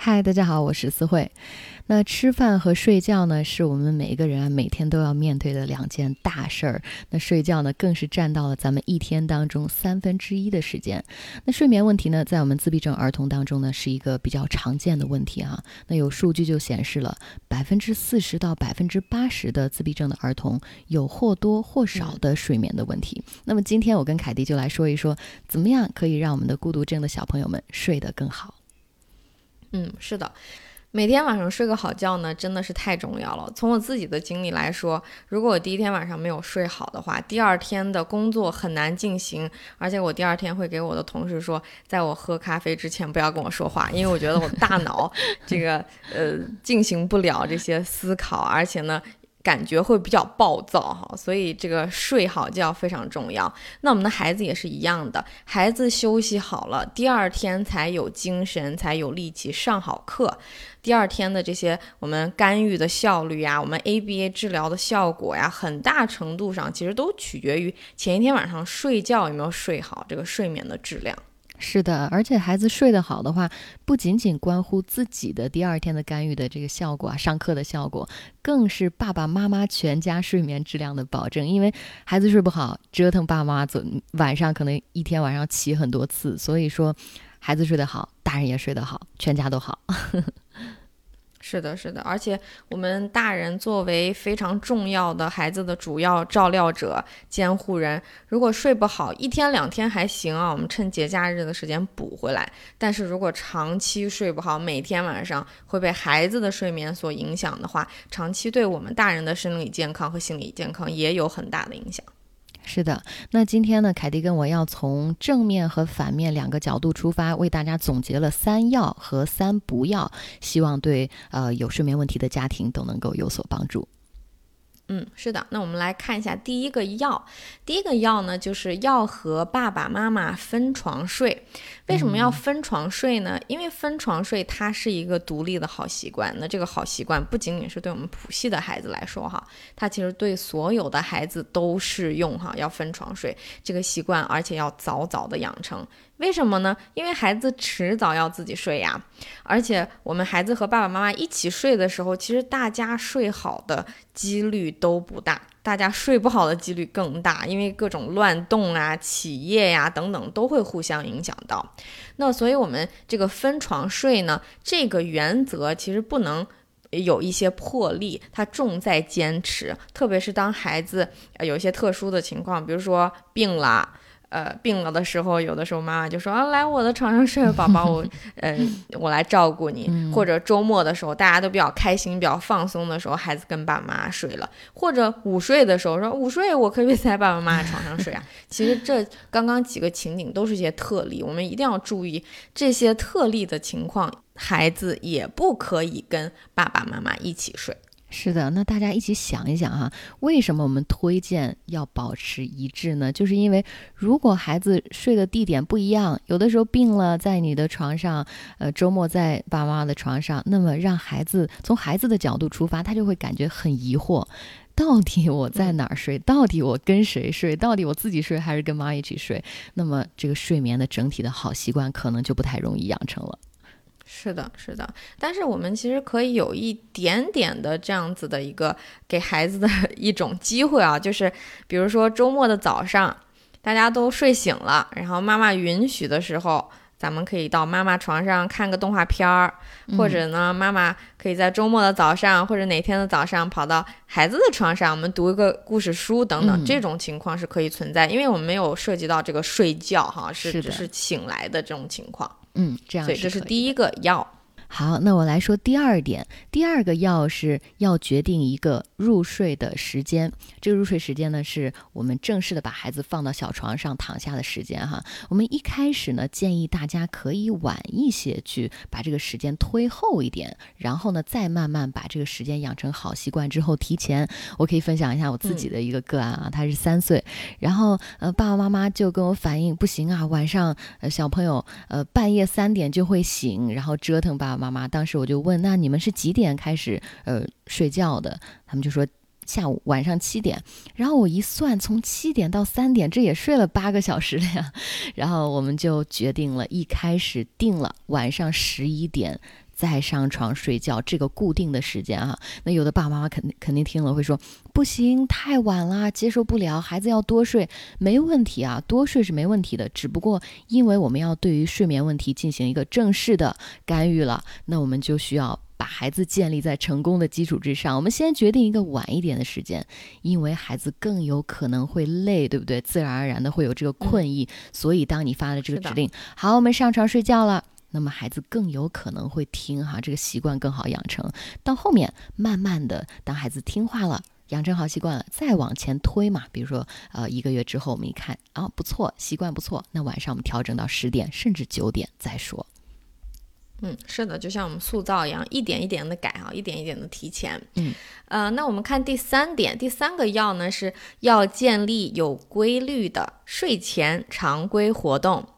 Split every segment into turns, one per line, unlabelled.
嗨，大家好，我是思慧。那吃饭和睡觉呢，是我们每一个人啊每天都要面对的两件大事儿。那睡觉呢，更是占到了咱们一天当中三分之一的时间。那睡眠问题呢，在我们自闭症儿童当中呢，是一个比较常见的问题啊。那有数据就显示了，百分之四十到百分之八十的自闭症的儿童有或多或少的睡眠的问题。那么今天我跟凯迪就来说一说，怎么样可以让我们的孤独症的小朋友们睡得更好。
嗯，是的。每天晚上睡个好觉呢，真的是太重要了。从我自己的经历来说，如果我第一天晚上没有睡好的话，第二天的工作很难进行。而且我第二天会给我的同事说，在我喝咖啡之前不要跟我说话，因为我觉得我大脑 这个呃进行不了这些思考，而且呢。感觉会比较暴躁哈，所以这个睡好觉非常重要。那我们的孩子也是一样的，孩子休息好了，第二天才有精神，才有力气上好课。第二天的这些我们干预的效率呀，我们 ABA 治疗的效果呀，很大程度上其实都取决于前一天晚上睡觉有没有睡好，这个睡眠的质量。
是的，而且孩子睡得好的话，不仅仅关乎自己的第二天的干预的这个效果啊，上课的效果，更是爸爸妈妈全家睡眠质量的保证。因为孩子睡不好，折腾爸妈，总晚上可能一天晚上起很多次。所以说，孩子睡得好，大人也睡得好，全家都好。
是的，是的，而且我们大人作为非常重要的孩子的主要照料者、监护人，如果睡不好，一天两天还行啊，我们趁节假日的时间补回来。但是如果长期睡不好，每天晚上会被孩子的睡眠所影响的话，长期对我们大人的生理健康和心理健康也有很大的影响。
是的，那今天呢，凯蒂跟我要从正面和反面两个角度出发，为大家总结了三要和三不要，希望对呃有睡眠问题的家庭都能够有所帮助。
嗯，是的，那我们来看一下第一个要，第一个要呢，就是要和爸爸妈妈分床睡。为什么要分床睡呢？因为分床睡它是一个独立的好习惯。那这个好习惯不仅仅是对我们谱系的孩子来说哈，它其实对所有的孩子都适用哈。要分床睡这个习惯，而且要早早的养成。为什么呢？因为孩子迟早要自己睡呀，而且我们孩子和爸爸妈妈一起睡的时候，其实大家睡好的几率都不大，大家睡不好的几率更大，因为各种乱动啊、起夜呀等等都会互相影响到。那所以我们这个分床睡呢，这个原则其实不能有一些破例，它重在坚持，特别是当孩子有一些特殊的情况，比如说病了。呃，病了的时候，有的时候妈妈就说啊，来我的床上睡，宝宝，我，嗯，我来照顾你。或者周末的时候，大家都比较开心、比较放松的时候，孩子跟爸爸妈妈睡了。或者午睡的时候，说午睡我可以在爸爸妈妈床上睡啊。其实这刚刚几个情景都是一些特例，我们一定要注意这些特例的情况，孩子也不可以跟爸爸妈妈一起睡。
是的，那大家一起想一想哈，为什么我们推荐要保持一致呢？就是因为如果孩子睡的地点不一样，有的时候病了在你的床上，呃，周末在爸妈的床上，那么让孩子从孩子的角度出发，他就会感觉很疑惑，到底我在哪儿睡？到底我跟谁睡？到底我自己睡还是跟妈一起睡？那么这个睡眠的整体的好习惯可能就不太容易养成了。
是的，是的，但是我们其实可以有一点点的这样子的一个给孩子的 一种机会啊，就是比如说周末的早上，大家都睡醒了，然后妈妈允许的时候，咱们可以到妈妈床上看个动画片儿，或者呢，妈妈可以在周末的早上或者哪天的早上跑到孩子的床上，我们读一个故事书等等，这种情况是可以存在，因为我们没有涉及到这个睡觉哈，是只是醒来的这种情况。
嗯，这样
所以这是第一个要。
好，那我来说第二点。第二个要是要决定一个入睡的时间。这个入睡时间呢，是我们正式的把孩子放到小床上躺下的时间哈。我们一开始呢，建议大家可以晚一些去把这个时间推后一点，然后呢，再慢慢把这个时间养成好习惯之后提前。我可以分享一下我自己的一个个案啊，他是三岁，然后呃爸爸妈妈就跟我反映不行啊，晚上呃小朋友呃半夜三点就会醒，然后折腾爸爸。妈妈，当时我就问，那你们是几点开始呃睡觉的？他们就说下午晚上七点。然后我一算，从七点到三点，这也睡了八个小时了呀。然后我们就决定了，一开始定了晚上十一点。再上床睡觉，这个固定的时间啊，那有的爸爸妈妈肯定肯定听了会说，不行，太晚了，接受不了，孩子要多睡，没问题啊，多睡是没问题的，只不过因为我们要对于睡眠问题进行一个正式的干预了，那我们就需要把孩子建立在成功的基础之上，我们先决定一个晚一点的时间，因为孩子更有可能会累，对不对？自然而然的会有这个困意，所以当你发了这个指令，好，我们上床睡觉了。那么孩子更有可能会听哈，这个习惯更好养成。到后面慢慢的，当孩子听话了，养成好习惯了，再往前推嘛。比如说，呃，一个月之后我们一看，啊，不错，习惯不错，那晚上我们调整到十点甚至九点再说。
嗯，是的，就像我们塑造一样，一点一点的改啊，一点一点的提前。
嗯，
呃，那我们看第三点，第三个要呢是要建立有规律的睡前常规活动。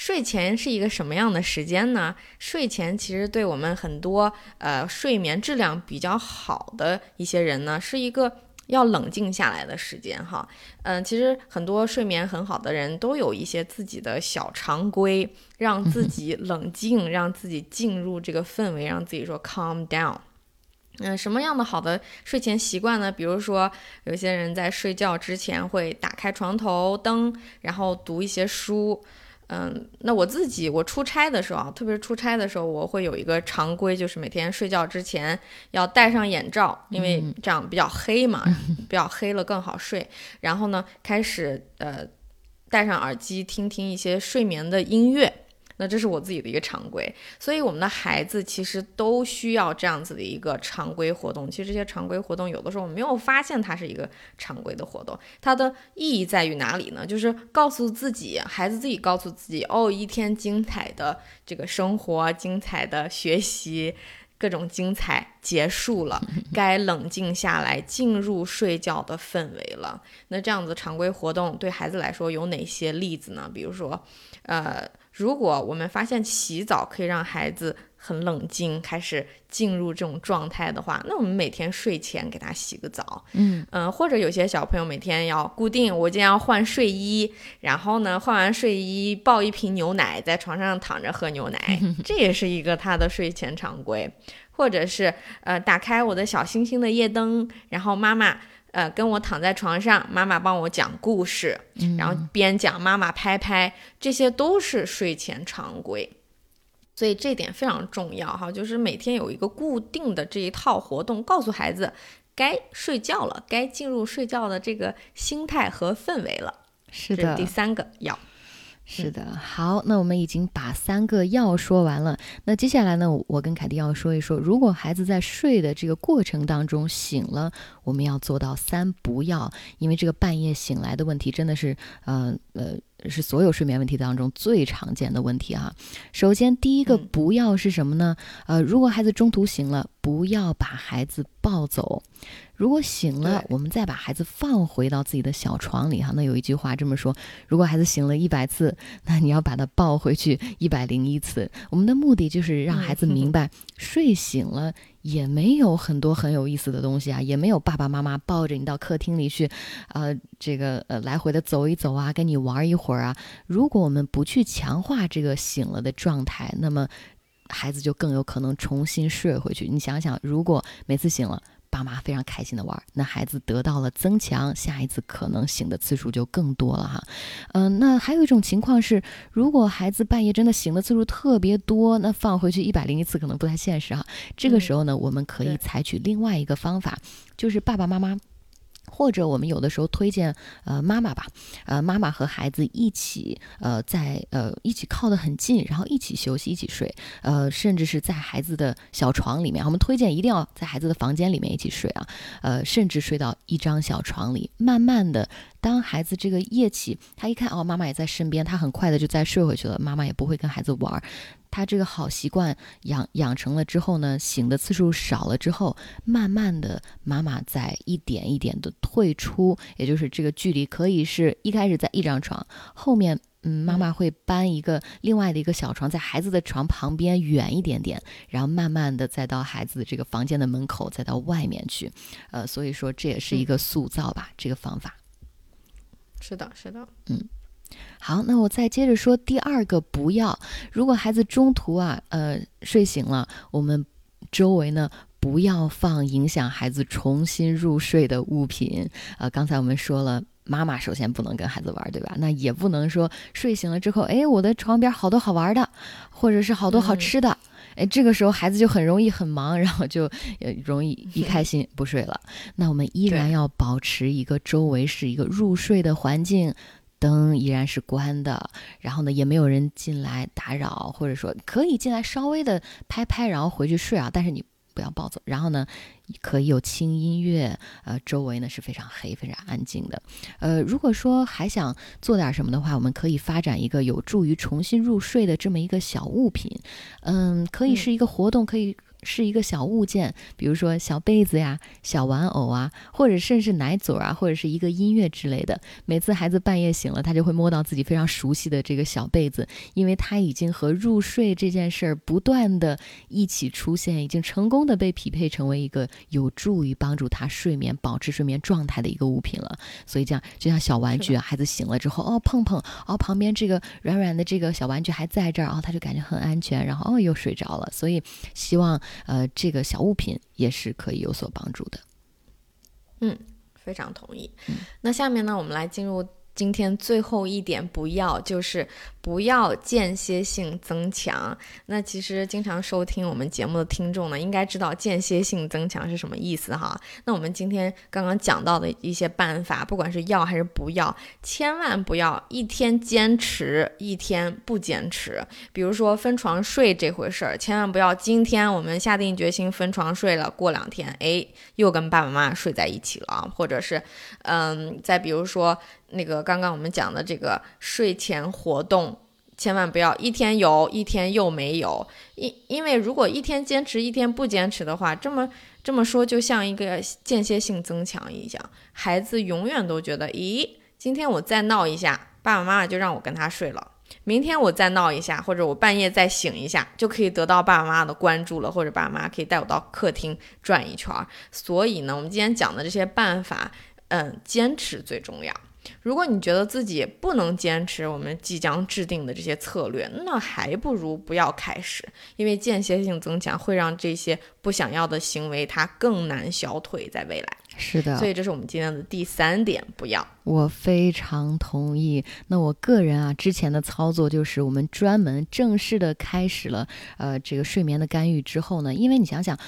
睡前是一个什么样的时间呢？睡前其实对我们很多呃睡眠质量比较好的一些人呢，是一个要冷静下来的时间哈。嗯，其实很多睡眠很好的人都有一些自己的小常规，让自己冷静，让自己进入这个氛围，让自己说 calm down。嗯，什么样的好的睡前习惯呢？比如说，有些人在睡觉之前会打开床头灯，然后读一些书。嗯，那我自己我出差的时候啊，特别是出差的时候，我会有一个常规，就是每天睡觉之前要戴上眼罩，因为这样比较黑嘛，比较黑了更好睡。然后呢，开始呃戴上耳机听听一些睡眠的音乐。那这是我自己的一个常规，所以我们的孩子其实都需要这样子的一个常规活动。其实这些常规活动有的时候我们没有发现它是一个常规的活动，它的意义在于哪里呢？就是告诉自己，孩子自己告诉自己，哦，一天精彩的这个生活，精彩的学习，各种精彩结束了，该冷静下来，进入睡觉的氛围了。那这样子常规活动对孩子来说有哪些例子呢？比如说，呃。如果我们发现洗澡可以让孩子很冷静，开始进入这种状态的话，那我们每天睡前给他洗个澡，
嗯
嗯，或者有些小朋友每天要固定，我今天要换睡衣，然后呢，换完睡衣抱一瓶牛奶，在床上躺着喝牛奶，这也是一个他的睡前常规，或者是呃，打开我的小星星的夜灯，然后妈妈。呃，跟我躺在床上，妈妈帮我讲故事，然后边讲妈妈拍拍，这些都是睡前常规，所以这点非常重要哈，就是每天有一个固定的这一套活动，告诉孩子该睡觉了，该进入睡觉的这个心态和氛围了。
是的，
第三个要。
是的，好，那我们已经把三个要说完了。那接下来呢，我跟凯蒂要说一说，如果孩子在睡的这个过程当中醒了，我们要做到三不要，因为这个半夜醒来的问题真的是，呃呃。是所有睡眠问题当中最常见的问题啊。首先，第一个不要是什么呢？呃，如果孩子中途醒了，不要把孩子抱走。如果醒了，我们再把孩子放回到自己的小床里哈。那有一句话这么说：如果孩子醒了一百次，那你要把他抱回去一百零一次。我们的目的就是让孩子明白，睡醒了。也没有很多很有意思的东西啊，也没有爸爸妈妈抱着你到客厅里去，呃，这个呃来回的走一走啊，跟你玩一会儿啊。如果我们不去强化这个醒了的状态，那么孩子就更有可能重新睡回去。你想想，如果每次醒了，爸妈非常开心的玩，那孩子得到了增强，下一次可能醒的次数就更多了哈。嗯，那还有一种情况是，如果孩子半夜真的醒的次数特别多，那放回去一百零一次可能不太现实哈。这个时候呢，我们可以采取另外一个方法，就是爸爸妈妈。或者我们有的时候推荐，呃，妈妈吧，呃，妈妈和孩子一起，呃，在呃一起靠得很近，然后一起休息，一起睡，呃，甚至是在孩子的小床里面，我们推荐一定要在孩子的房间里面一起睡啊，呃，甚至睡到一张小床里，慢慢的，当孩子这个夜起，他一看哦，妈妈也在身边，他很快的就再睡回去了，妈妈也不会跟孩子玩。他这个好习惯养养成了之后呢，醒的次数少了之后，慢慢的妈妈在一点一点的退出，也就是这个距离可以是一开始在一张床，后面嗯，妈妈会搬一个另外的一个小床，在孩子的床旁边远一点点，然后慢慢的再到孩子的这个房间的门口，再到外面去。呃，所以说这也是一个塑造吧，这个方法。
是的，是的，
嗯。好，那我再接着说第二个，不要。如果孩子中途啊，呃，睡醒了，我们周围呢不要放影响孩子重新入睡的物品。呃，刚才我们说了，妈妈首先不能跟孩子玩，对吧？那也不能说睡醒了之后，哎，我的床边好多好玩的，或者是好多好吃的，哎，这个时候孩子就很容易很忙，然后就呃容易一开心不睡了。那我们依然要保持一个周围是一个入睡的环境。灯依然是关的，然后呢，也没有人进来打扰，或者说可以进来稍微的拍拍，然后回去睡啊。但是你不要暴走。然后呢，可以有轻音乐，呃，周围呢是非常黑、非常安静的。呃，如果说还想做点什么的话，我们可以发展一个有助于重新入睡的这么一个小物品。嗯，可以是一个活动，可以。是一个小物件，比如说小被子呀、小玩偶啊，或者甚至奶嘴啊，或者是一个音乐之类的。每次孩子半夜醒了，他就会摸到自己非常熟悉的这个小被子，因为他已经和入睡这件事儿不断的一起出现，已经成功的被匹配成为一个有助于帮助他睡眠、保持睡眠状态的一个物品了。所以这样就像小玩具啊，孩子醒了之后，哦碰碰，哦旁边这个软软的这个小玩具还在这儿，哦他就感觉很安全，然后哦又睡着了。所以希望。呃，这个小物品也是可以有所帮助的。
嗯，非常同意。那下面呢，我们来进入今天最后一点，不要就是。不要间歇性增强。那其实经常收听我们节目的听众呢，应该知道间歇性增强是什么意思哈。那我们今天刚刚讲到的一些办法，不管是要还是不要，千万不要一天坚持一天不坚持。比如说分床睡这回事儿，千万不要今天我们下定决心分床睡了，过两天哎又跟爸爸妈妈睡在一起了，或者是嗯，再比如说那个刚刚我们讲的这个睡前活动。千万不要一天有，一天又没有，因因为如果一天坚持，一天不坚持的话，这么这么说就像一个间歇性增强一样，孩子永远都觉得，咦，今天我再闹一下，爸爸妈妈就让我跟他睡了，明天我再闹一下，或者我半夜再醒一下，就可以得到爸爸妈妈的关注了，或者爸爸妈妈可以带我到客厅转一圈。所以呢，我们今天讲的这些办法，嗯，坚持最重要。如果你觉得自己不能坚持我们即将制定的这些策略，那还不如不要开始，因为间歇性增强会让这些不想要的行为它更难消退在未来。
是的，
所以这是我们今天的第三点，不要。
我非常同意。那我个人啊，之前的操作就是我们专门正式的开始了呃这个睡眠的干预之后呢，因为你想想，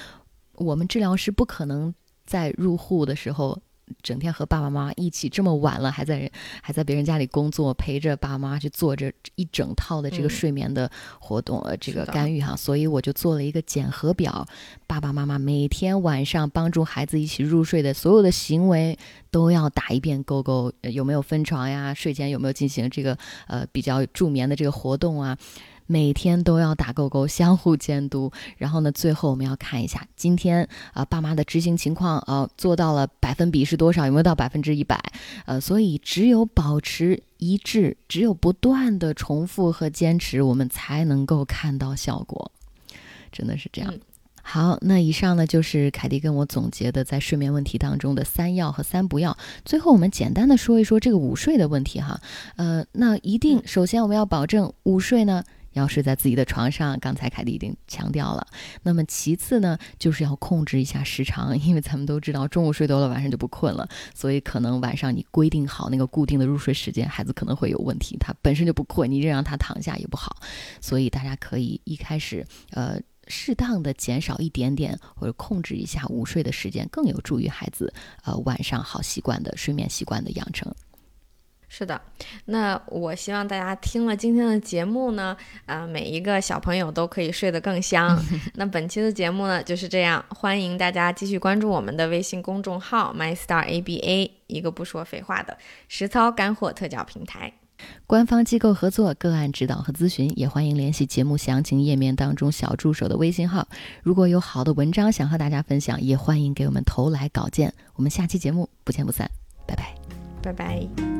我们治疗师不可能在入户的时候。整天和爸爸妈妈一起这么晚了，还在人还在别人家里工作，陪着爸妈去做着一整套的这个睡眠的活动，呃，这个干预哈，所以我就做了一个检核表，爸爸妈妈每天晚上帮助孩子一起入睡的所有的行为都要打一遍勾勾，有没有分床呀？睡前有没有进行这个呃比较助眠的这个活动啊？每天都要打勾勾，相互监督。然后呢，最后我们要看一下今天啊，爸妈的执行情况啊，做到了百分比是多少？有没有到百分之一百？呃，所以只有保持一致，只有不断的重复和坚持，我们才能够看到效果。真的是这样。好，那以上呢就是凯蒂跟我总结的在睡眠问题当中的三要和三不要。最后我们简单的说一说这个午睡的问题哈。呃，那一定首先我们要保证午睡呢。要睡在自己的床上，刚才凯蒂已经强调了。那么其次呢，就是要控制一下时长，因为咱们都知道中午睡多了，晚上就不困了，所以可能晚上你规定好那个固定的入睡时间，孩子可能会有问题，他本身就不困，你让他躺下也不好。所以大家可以一开始呃适当的减少一点点，或者控制一下午睡的时间，更有助于孩子呃晚上好习惯的睡眠习惯的养成。
是的，那我希望大家听了今天的节目呢，啊，每一个小朋友都可以睡得更香。那本期的节目呢就是这样，欢迎大家继续关注我们的微信公众号 MyStarABA，一个不说废话的实操干货特教平台。
官方机构合作，个案指导和咨询，也欢迎联系节目详情页面当中小助手的微信号。如果有好的文章想和大家分享，也欢迎给我们投来稿件。我们下期节目不见不散，拜拜，
拜拜。